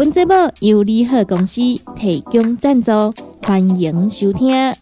本节目由利好公司提供赞助，欢迎收听。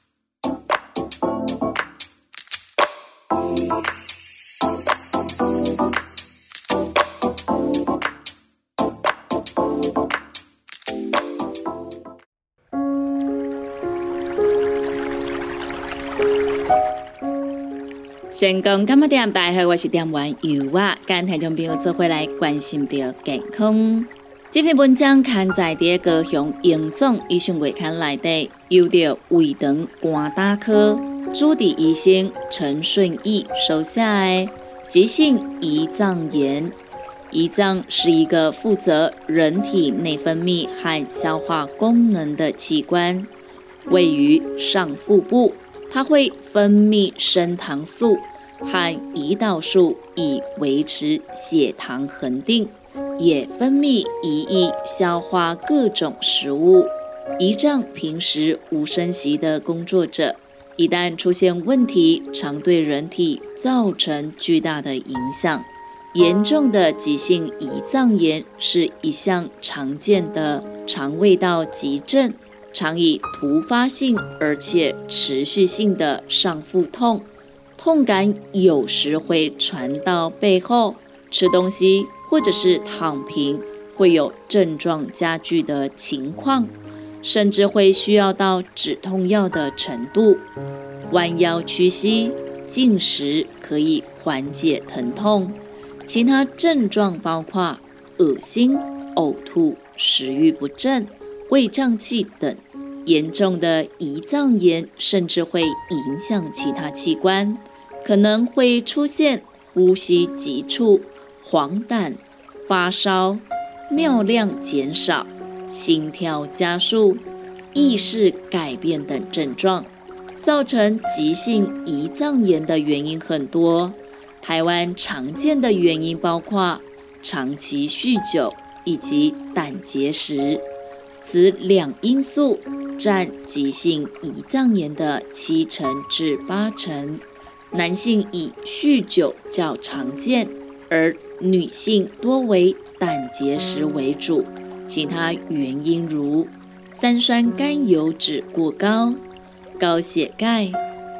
成功干么店？大家好，我是店员尤娃，跟听众朋友做回来关心着健康。这篇文章刊载在高雄荣总医学月刊内底，由着胃肠肝胆科主治医生陈顺义手下的急性胰脏炎。胰脏是一个负责人体内分泌和消化功能的器官，位于上腹部，它会分泌升糖素和胰岛素，以维持血糖恒定。也分泌胰液消化各种食物。胰脏平时无声息的工作着，一旦出现问题，常对人体造成巨大的影响。严重的急性胰脏炎是一项常见的肠胃道急症，常以突发性而且持续性的上腹痛，痛感有时会传到背后，吃东西。或者是躺平会有症状加剧的情况，甚至会需要到止痛药的程度。弯腰屈膝、进食可以缓解疼痛。其他症状包括恶心、呕吐、食欲不振、胃胀气等。严重的胰脏炎甚至会影响其他器官，可能会出现呼吸急促。黄疸、发烧、尿量减少、心跳加速、意识改变等症状，造成急性胰脏炎的原因很多。台湾常见的原因包括长期酗酒以及胆结石，此两因素占急性胰脏炎的七成至八成。男性以酗酒较常见，而女性多为胆结石为主，其他原因如三酸甘油脂过高、高血钙、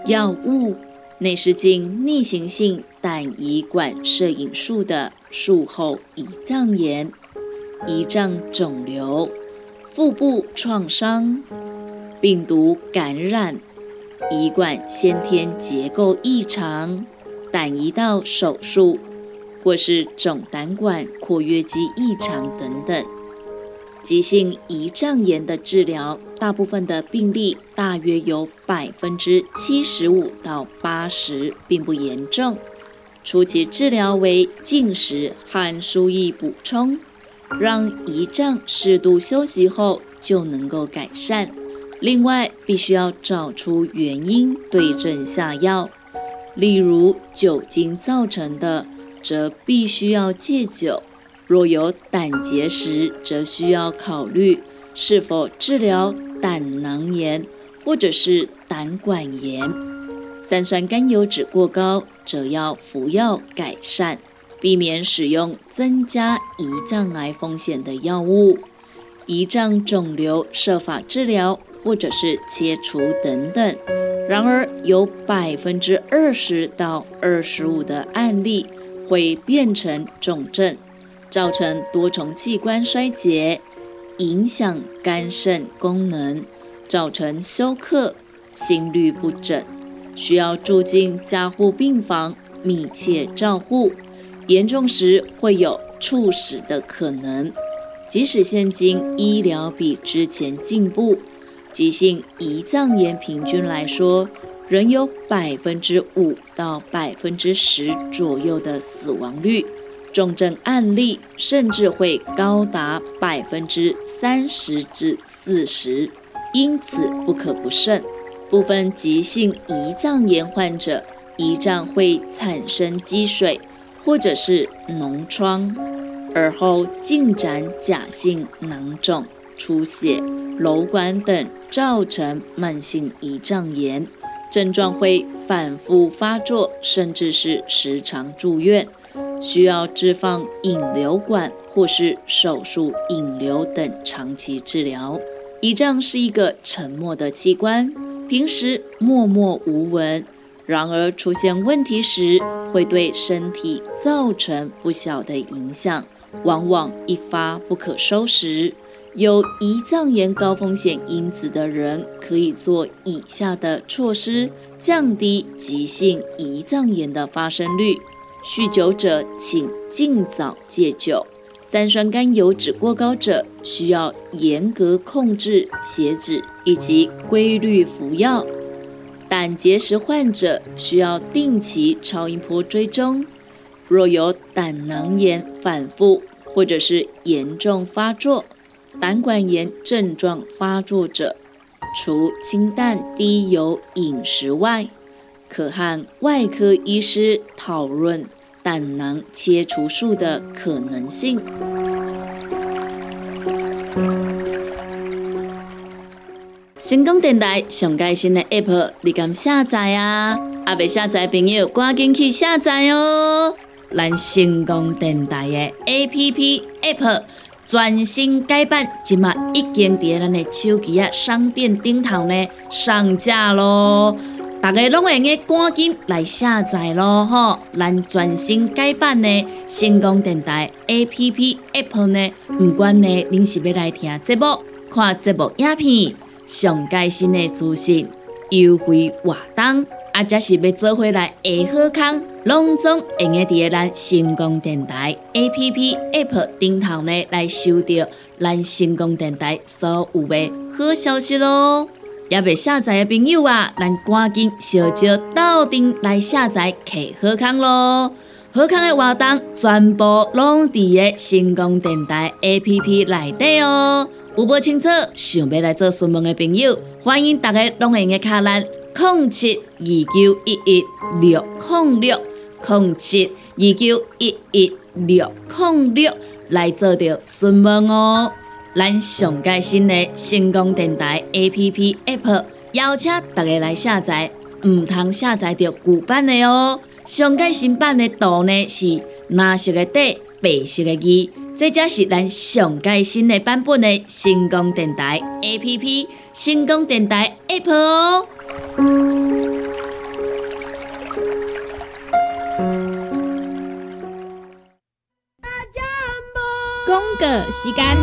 药物、内视镜逆行性胆胰管摄影术的术后胰脏炎、胰脏肿瘤、腹部创伤、病毒感染、胰管先天结构异常、胆胰道手术。或是总胆管括约肌异常等等，急性胰脏炎的治疗，大部分的病例大约有百分之七十五到八十并不严重。初期治疗为进食和输液补充，让胰脏适度休息后就能够改善。另外，必须要找出原因，对症下药，例如酒精造成的。则必须要戒酒。若有胆结石，则需要考虑是否治疗胆囊炎或者是胆管炎。三酸甘油脂过高，则要服药改善，避免使用增加胰脏癌风险的药物。胰脏肿瘤设法治疗或者是切除等等。然而，有百分之二十到二十五的案例。会变成重症，造成多重器官衰竭，影响肝肾功能，造成休克、心律不整，需要住进加护病房密切照护，严重时会有猝死的可能。即使现今医疗比之前进步，急性胰脏炎平均来说。仍有百分之五到百分之十左右的死亡率，重症案例甚至会高达百分之三十至四十。因此不可不慎。部分急性胰脏炎患者，胰脏会产生积水或者是脓疮，而后进展假性囊肿、出血、瘘管等，造成慢性胰脏炎，症状会反复发作，甚至是时常住院，需要置放引流管或是手术引流等长期治疗。胰脏是一个沉默的器官。平时默默无闻，然而出现问题时，会对身体造成不小的影响，往往一发不可收拾。有胰脏炎高风险因子的人，可以做以下的措施，降低急性胰脏炎的发生率。酗酒者，请尽早戒酒。三酸甘油脂过高者需要严格控制血脂以及规律服药。胆结石患者需要定期超音波追踪。若有胆囊炎反复或者是严重发作，胆管炎症状发作者，除清淡低油饮食外，可和外科医师讨论。胆囊切除术的可能性。成功电台上盖新的 App，你敢下载啊？阿未下载朋友赶紧去下载哦！咱成功电台的 App App 全新改版，今麦已经伫咱的手机啊商店顶头呢上架咯。大家拢会用赶紧来下载咯吼！咱全新改版的成功电台 A P P App 呢，不管呢您是要来听节目、看节目影片、上最新的资讯、优惠活动，啊，则是要做回来下好康，拢总会用伫咱成功电台 A P P App 顶头呢来收到咱成功电台所有的好消息咯。也未下载的朋友啊，咱赶紧小招到店来下载，客好康咯！好康的活动全部拢伫个成功电台 A P P 内底哦。有无清楚想要来做询问的朋友，欢迎大家拢用个卡咱空七二九一一六零六空七二九一一六空六来做着询问哦。咱上盖新的成功电台 A P P App，邀请大家来下载，唔通下载着旧版的哦。上盖新版的图呢是蓝色的底，白色的字，这才是咱上盖新的版本的成功电台 A P P，成功电台 App 哦。时间。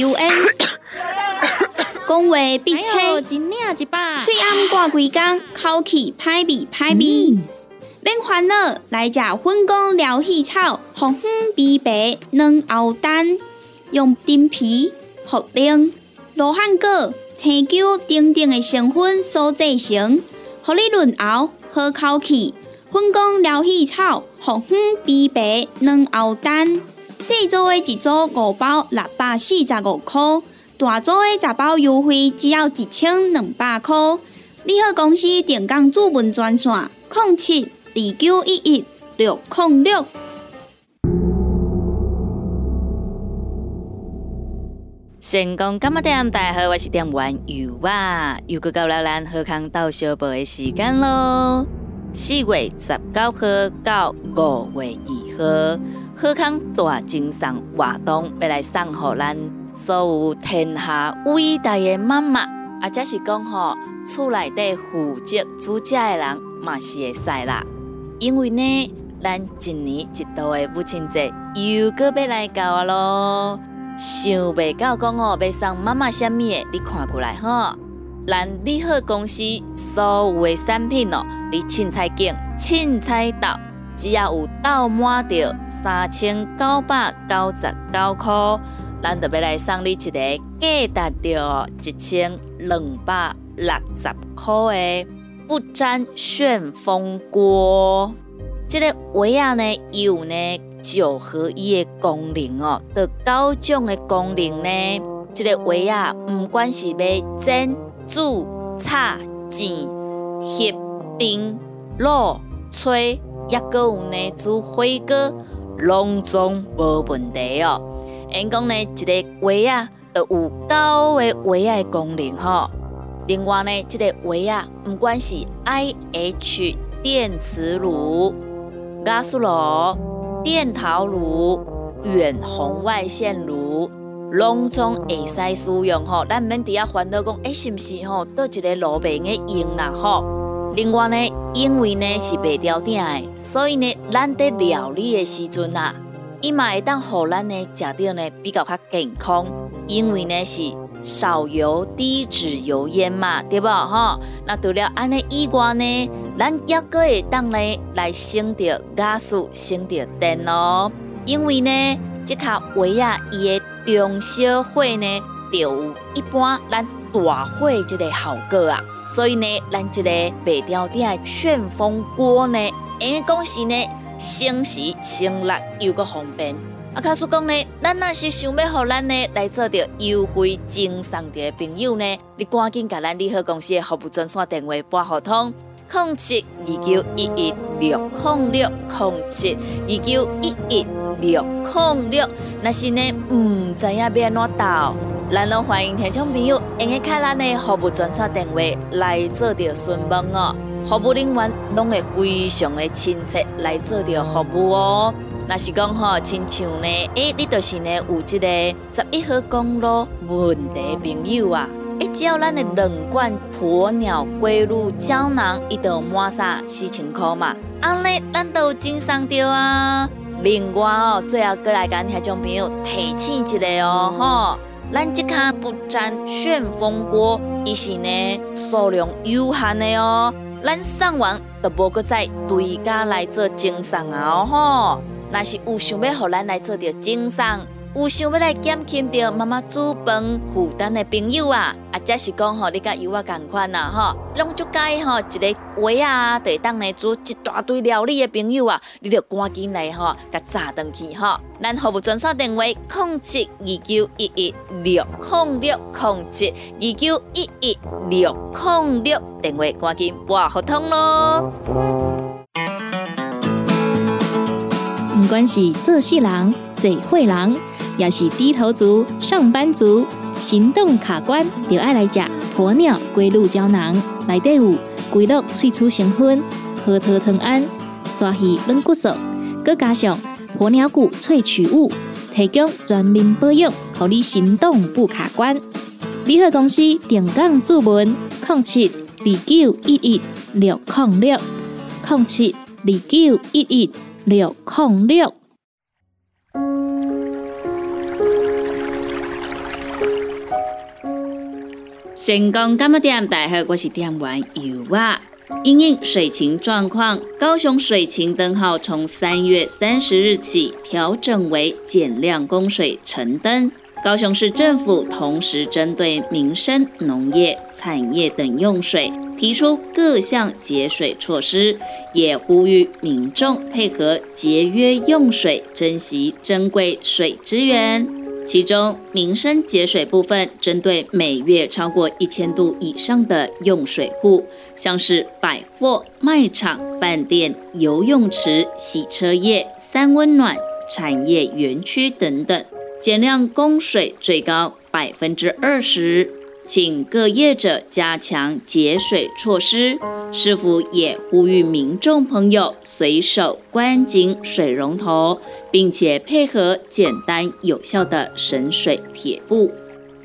U N，讲话必切，嘴暗挂几工，口气歹味歹味。免烦恼，来食粉工疗气草，红粉碧白软藕蛋，用丁皮、茯苓、罗汉果、青椒等等的成分所制成，互你润喉好口气。粉工疗细草，红粉碧白软藕蛋。细组的一组五包六百四十五块，大组的十包优惠只要一千两百块。你好，公司定岗主文专线：零七二九一一六零六。成功干么点？大家好，我是店员尤娃，又过到了咱喝康到小宝的时间咯。四月十九号到五月二号。贺康大精神活动要来送互咱所有天下伟大的妈妈，啊，则是讲吼厝内底负责煮食的人嘛是会使啦。因为呢，咱一年一度的母亲节又搁要来到啊咯，想袂到讲哦要送妈妈虾米的，你看过来吼。咱利好公司所有的产品哦，你凊彩拣凊彩到。只要有到满着三千九百九十九块，咱就要来送你一个价值着一千两百六十块的不粘旋风锅。这个维啊呢有呢九合一的功能哦，的九种的功能呢。这个维啊，不管是要蒸、煮、炒、煎、煸、叮、卤、吹，也个有呢煮火锅，拢总无问题哦。因讲呢，一个维啊，都有九个维啊功能吼。另外呢，这个维啊，不管是 IH 电磁炉。加速炉、电陶炉、远红外线炉，拢总会使使用吼。咱免伫遐烦恼讲，哎，是毋是吼？倒一个炉边嘅用啦吼。另外呢，因为呢是白条顶的，所以呢，咱在料理的时阵啊，伊嘛会当互咱呢食到呢比较较健康，因为呢是少油、低脂油烟嘛，对不吼？那除了安尼以外呢？咱也个会当咧来省着加速省着电哦，因为呢，即卡位啊，伊的中小火呢，就有一般咱大火即个效果啊，所以呢，咱即个白条顶的旋风锅呢，因讲是呢，省时省力又个方便。啊，卡叔讲呢，咱若是想要互咱呢来做着优惠赠送的朋友呢，你赶紧甲咱利好公司的服务专线电话拨互通。控七二九一一六控六控七二九一一六控六，那是呢唔知影要安怎打，咱拢欢迎听众朋友用个开咱的服务专线电话来做着询问哦，服务人员拢会非常的亲切来做着服务哦。那是讲吼，亲像呢，诶，你就是呢有一个十一号公路问题朋友啊。一只要咱的两罐鸵鸟龟乳胶囊，一都满三四千块嘛，安尼咱都真上着啊！另外哦，最后过来跟听众朋友提醒一下哦，吼，咱这卡不粘旋风锅，伊是呢数量有限的哦，咱送完都无搁再对家来做精送啊，吼，那是有想要互咱来做着精送。有想要来减轻着妈妈煮饭负担的朋友啊，啊，则是讲吼，你甲有我共款呐吼，拢足介吼一个话啊，地当来煮一大堆料理的朋友啊，你着赶紧来吼，甲炸登去吼。咱服务专线电话：控七二九一一六控六控七二九一一六控六，电话赶紧拨合通咯。不管是做事人、做会人。要是低头族、上班族、行动卡关，就爱来食鸵鸟龟鹿胶囊。内底有龟鹿萃取成分，核桃藤胺、刷鱼软骨素，佮加上鸵鸟骨萃取物，提供全面保养，让你行动不卡关。联合公司定岗注文：零七二九一一六零六零七二九一一六零六。成功干么点？大家好，我是店员尤娃。因应水情状况，高雄水情灯号从三月三十日起调整为减量供水橙灯。高雄市政府同时针对民生、农业、产业等用水，提出各项节水措施，也呼吁民众配合节约用水，珍惜珍贵水资源。其中民生节水部分，针对每月超过一千度以上的用水户，像是百货、卖场、饭店、游泳池、洗车业、三温暖、产业园区等等，减量供水最高百分之二十。请各业者加强节水措施，师傅也呼吁民众朋友随手关紧水龙头，并且配合简单有效的省水撇步，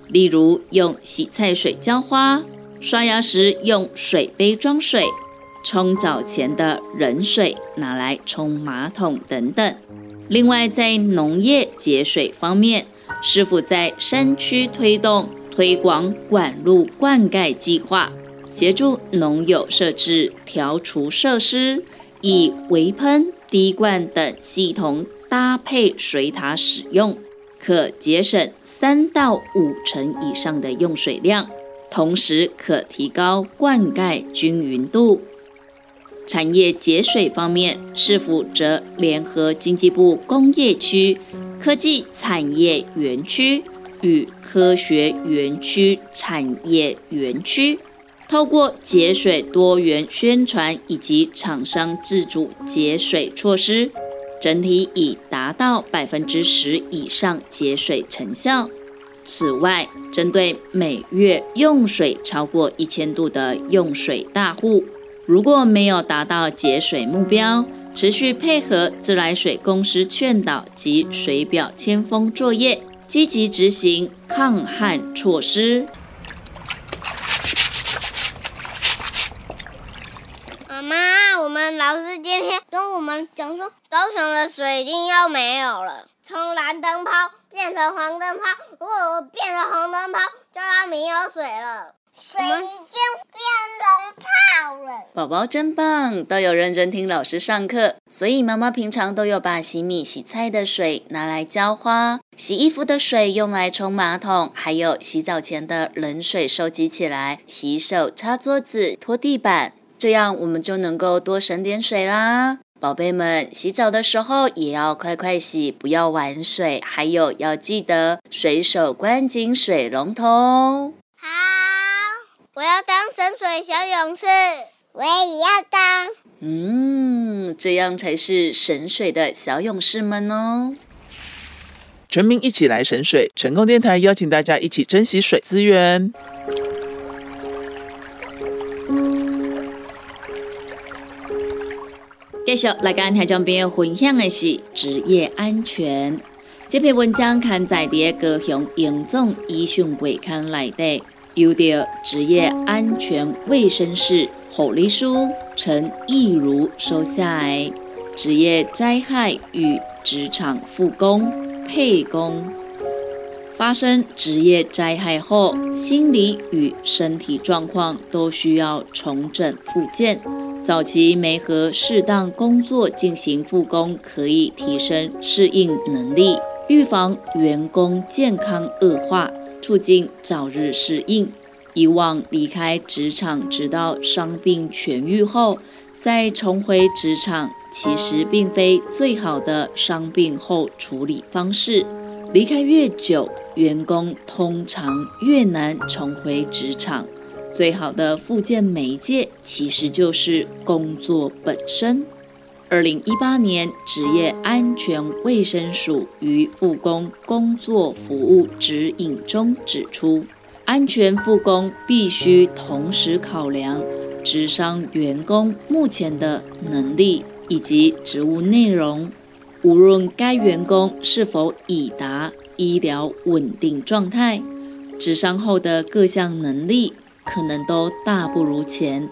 例如用洗菜水浇花，刷牙时用水杯装水，冲澡前的冷水拿来冲马桶等等。另外，在农业节水方面，师傅在山区推动。推广管路灌溉计划，协助农友设置调除设施，以围喷、滴灌等系统搭配水塔使用，可节省三到五成以上的用水量，同时可提高灌溉均匀度。产业节水方面，市府则联合经济部工业区科技产业园区与科学园区产业园区，透过节水多元宣传以及厂商自主节水措施，整体已达到百分之十以上节水成效。此外，针对每月用水超过一千度的用水大户，如果没有达到节水目标，持续配合自来水公司劝导及水表签封作业，积极执行抗旱措施。妈妈，我们老师今天跟我们讲说，高雄的水一定要没有了。从蓝灯泡变成黄灯泡，如果变成红灯泡，就要没有水了。水已经变龙泡了。宝宝真棒，都有认真听老师上课，所以妈妈平常都有把洗米、洗菜的水拿来浇花，洗衣服的水用来冲马桶，还有洗澡前的冷水收集起来洗手、擦桌子、拖地板，这样我们就能够多省点水啦。宝贝们，洗澡的时候也要快快洗，不要玩水。还有要记得随手关紧水龙头。好，我要当神水小勇士，我也要当。嗯，这样才是神水的小勇士们哦。全民一起来神水，成功电台邀请大家一起珍惜水资源。继续来跟听众朋友分享的是职业安全。这篇文章刊载在高雄英总医讯会刊内底，由着职业安全卫生室护理师陈义如收下来。职业灾害与职场复工配工，发生职业灾害后，心理与身体状况都需要重整复健。早期没和适当工作进行复工，可以提升适应能力，预防员工健康恶化，促进早日适应。以往离开职场，直到伤病痊愈后再重回职场，其实并非最好的伤病后处理方式。离开越久，员工通常越难重回职场。最好的复健媒介其实就是工作本身。二零一八年职业安全卫生署于复工工作服务指引中指出，安全复工必须同时考量职商员工目前的能力以及职务内容，无论该员工是否已达医疗稳定状态，职商后的各项能力。可能都大不如前，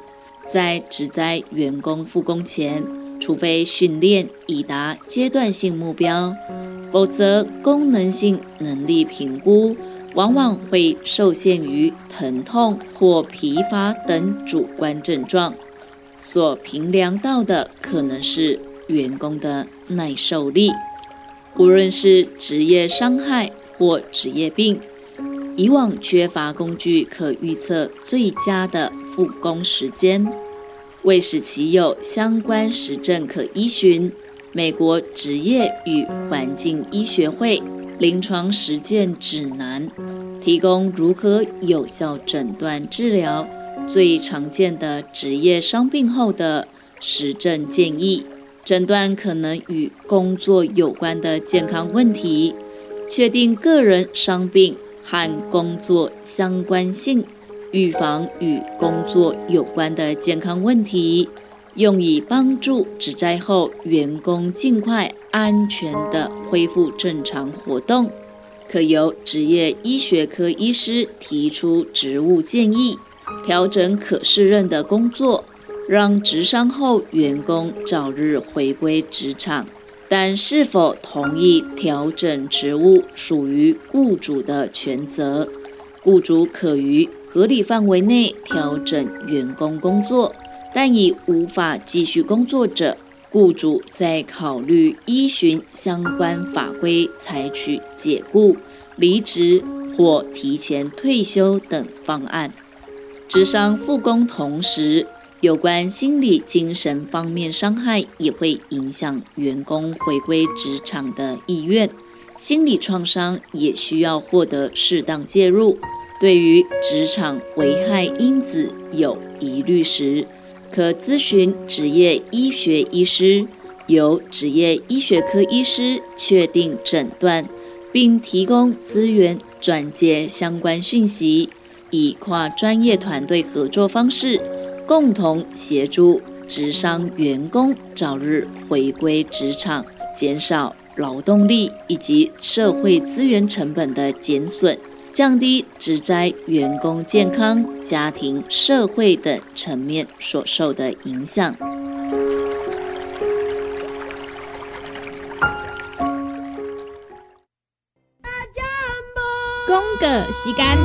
在职灾员工复工前，除非训练已达阶段性目标，否则功能性能力评估往往会受限于疼痛或疲乏等主观症状，所评量到的可能是员工的耐受力，无论是职业伤害或职业病。以往缺乏工具可预测最佳的复工时间，为使其有相关实证可依循，美国职业与环境医学会临床实践指南提供如何有效诊断治疗最常见的职业伤病后的实证建议，诊断可能与工作有关的健康问题，确定个人伤病。和工作相关性，预防与工作有关的健康问题，用以帮助职灾后员工尽快安全地恢复正常活动。可由职业医学科医师提出职务建议，调整可胜任的工作，让职伤后员工早日回归职场。但是否同意调整职务，属于雇主的权责。雇主可于合理范围内调整员工工作，但已无法继续工作者，雇主在考虑依循相关法规采取解雇、离职或提前退休等方案。职商复工同时。有关心理、精神方面伤害，也会影响员工回归职场的意愿。心理创伤也需要获得适当介入。对于职场危害因子有疑虑时，可咨询职业医学医师，由职业医学科医师确定诊断，并提供资源转接相关讯息，以跨专业团队合作方式，共同协助职商员工早日回归职场，减少劳动力以及社会资源成本的减损。降低职灾员工健康、家庭、社会等层面所受的影响。公个时间，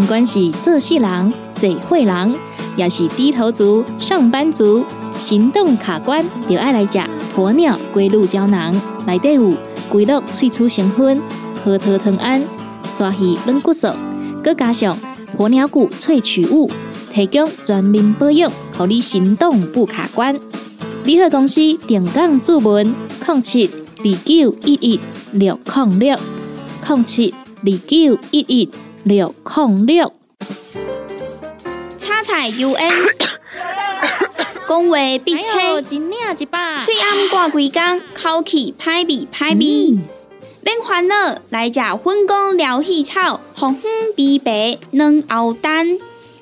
不管是做细人、做会人。也是低头族、上班族、行动卡关，就爱来吃鸵鸟龟鹿胶囊。内底有龟鹿萃取成分，核桃藤胺、鲨鱼软骨素，佮加上鸵鸟骨萃取物，提供全面保养，让你行动不卡关。联合公司定岗注文：零七二九一一六零六零七二九一一六零六。彩 UN，讲话必切，嘴暗挂几工，口气歹味歹味。免烦恼，来食粉工疗气草，红粉枇杷软藕丹，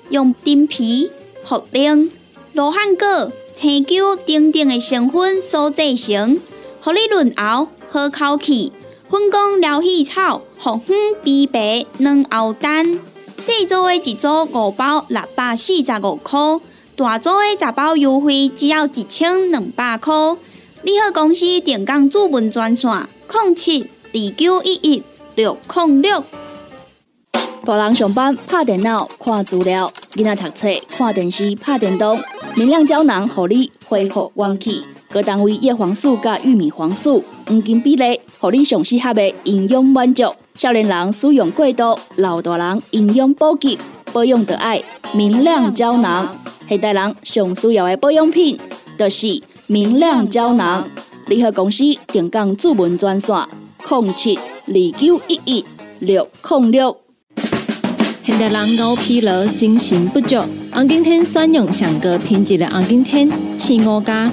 用丁皮、茯苓、罗汉果、青椒等等的成分所制成，合你润喉好口气。粉工疗气草，红粉枇杷软藕丹。细组的一组五包六百四十五块，大组的十包优惠只要一千两百块。你好，公司电工主文专线：零七二九一一六零六。大人上班拍电脑看资料，囡仔读册看电视拍电动，明亮胶囊合你恢复元气。各单位叶黄素加玉米黄素黄金比例，合你上适合的营养满足。少年人使用过度，老大人营养补给保养的爱明亮胶囊。现代人上需要的保养品，就是明亮胶囊。联合公司定岗主文专线：零七二九一一六零六。现代人熬疲劳，精神不足。红景天选用上个品质的红景天，青五加。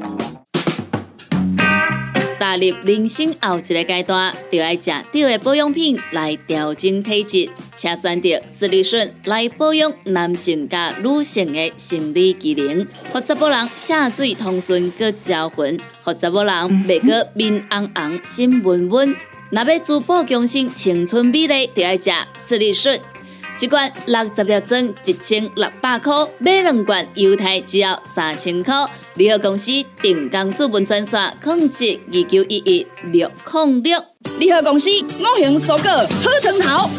踏入人生后一个阶段，就要食对的保养品来调整体质，请选择斯利顺来保养男性加女性的生理机能，或者某人下水通顺个招魂，或者某人袂个面红红心温温。若要珠宝更新青春美丽，就要食斯利顺。一罐六十粒装，一千六百块；买两罐，犹太只要三千块。联合公司定岗资本专线：控制二九一一六零六。联合公司五行蔬果好成头，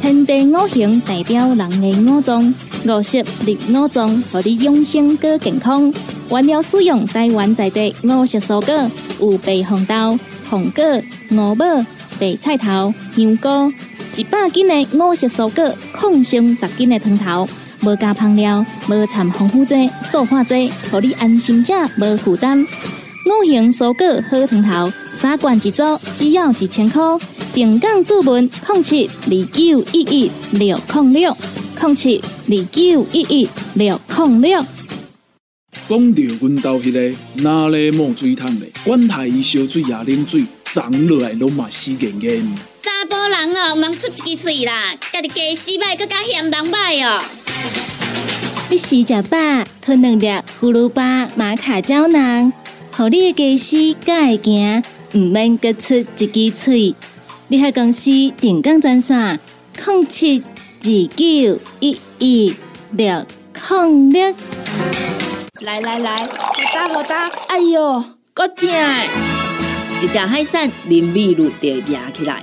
天地五行代表人的五脏，五色绿五脏，让你养生更健康。原料使用台湾在地五色蔬果，有白红豆、红果、五宝、白菜头、香菇。一百斤的五色蔬果，抗性十斤的汤头，无加香料，无掺防腐剂、塑化剂，让你安心吃，无负担。五行蔬果好汤头，三罐一组，只要一千块。平港注文：零七二九一一六零六零七二九一一六零六。讲到阮兜迄个哪里冒水桶的，管他伊烧水也啉水，长落来拢嘛死严严。查甫人哦，毋通出一支嘴啦，家己加洗歹，更加嫌人歹哦。你食食饱，吞两粒葫芦巴、玛卡胶囊，互你的家洗才会行，毋免各出一支嘴。你喺公司定岗赚啥？零七二九一一六抗力。来来来，好打好打！哎呦，够痛！一只海扇林密路就压起来，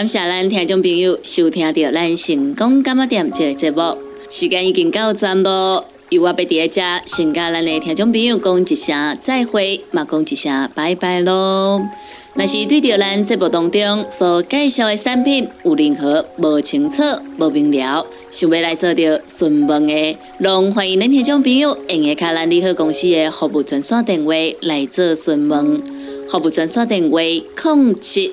感谢咱听众朋友收听到咱成功干么店这个节目，时间已经到站咯。由我要伫遮先甲咱的听众朋友讲一声再会，嘛讲一声拜拜咯。若是对着咱节目当中所介绍的产品有任何无清楚、无明了，想要来做着询问的，拢欢迎咱听众朋友用下卡咱利好公司的服务专线电话来做询问。服务专线电话：零七。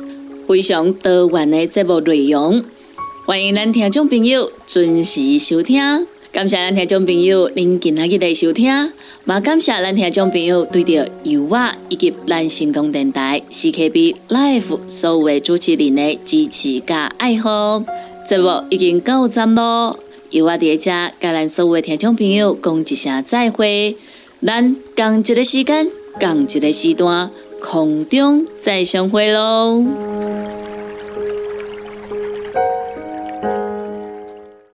非常多元的节目内容，欢迎咱听众朋友准时收听。感谢咱听众朋友您今日的收听，也感谢咱听众朋友对着油画以及咱成功电台 CKB Life 所有的主持人的支持加爱好。节目已经到站咯，油画伫遮甲咱所有的听众朋友讲一声再会。咱共一个时间，共一个时段，空中再相会喽。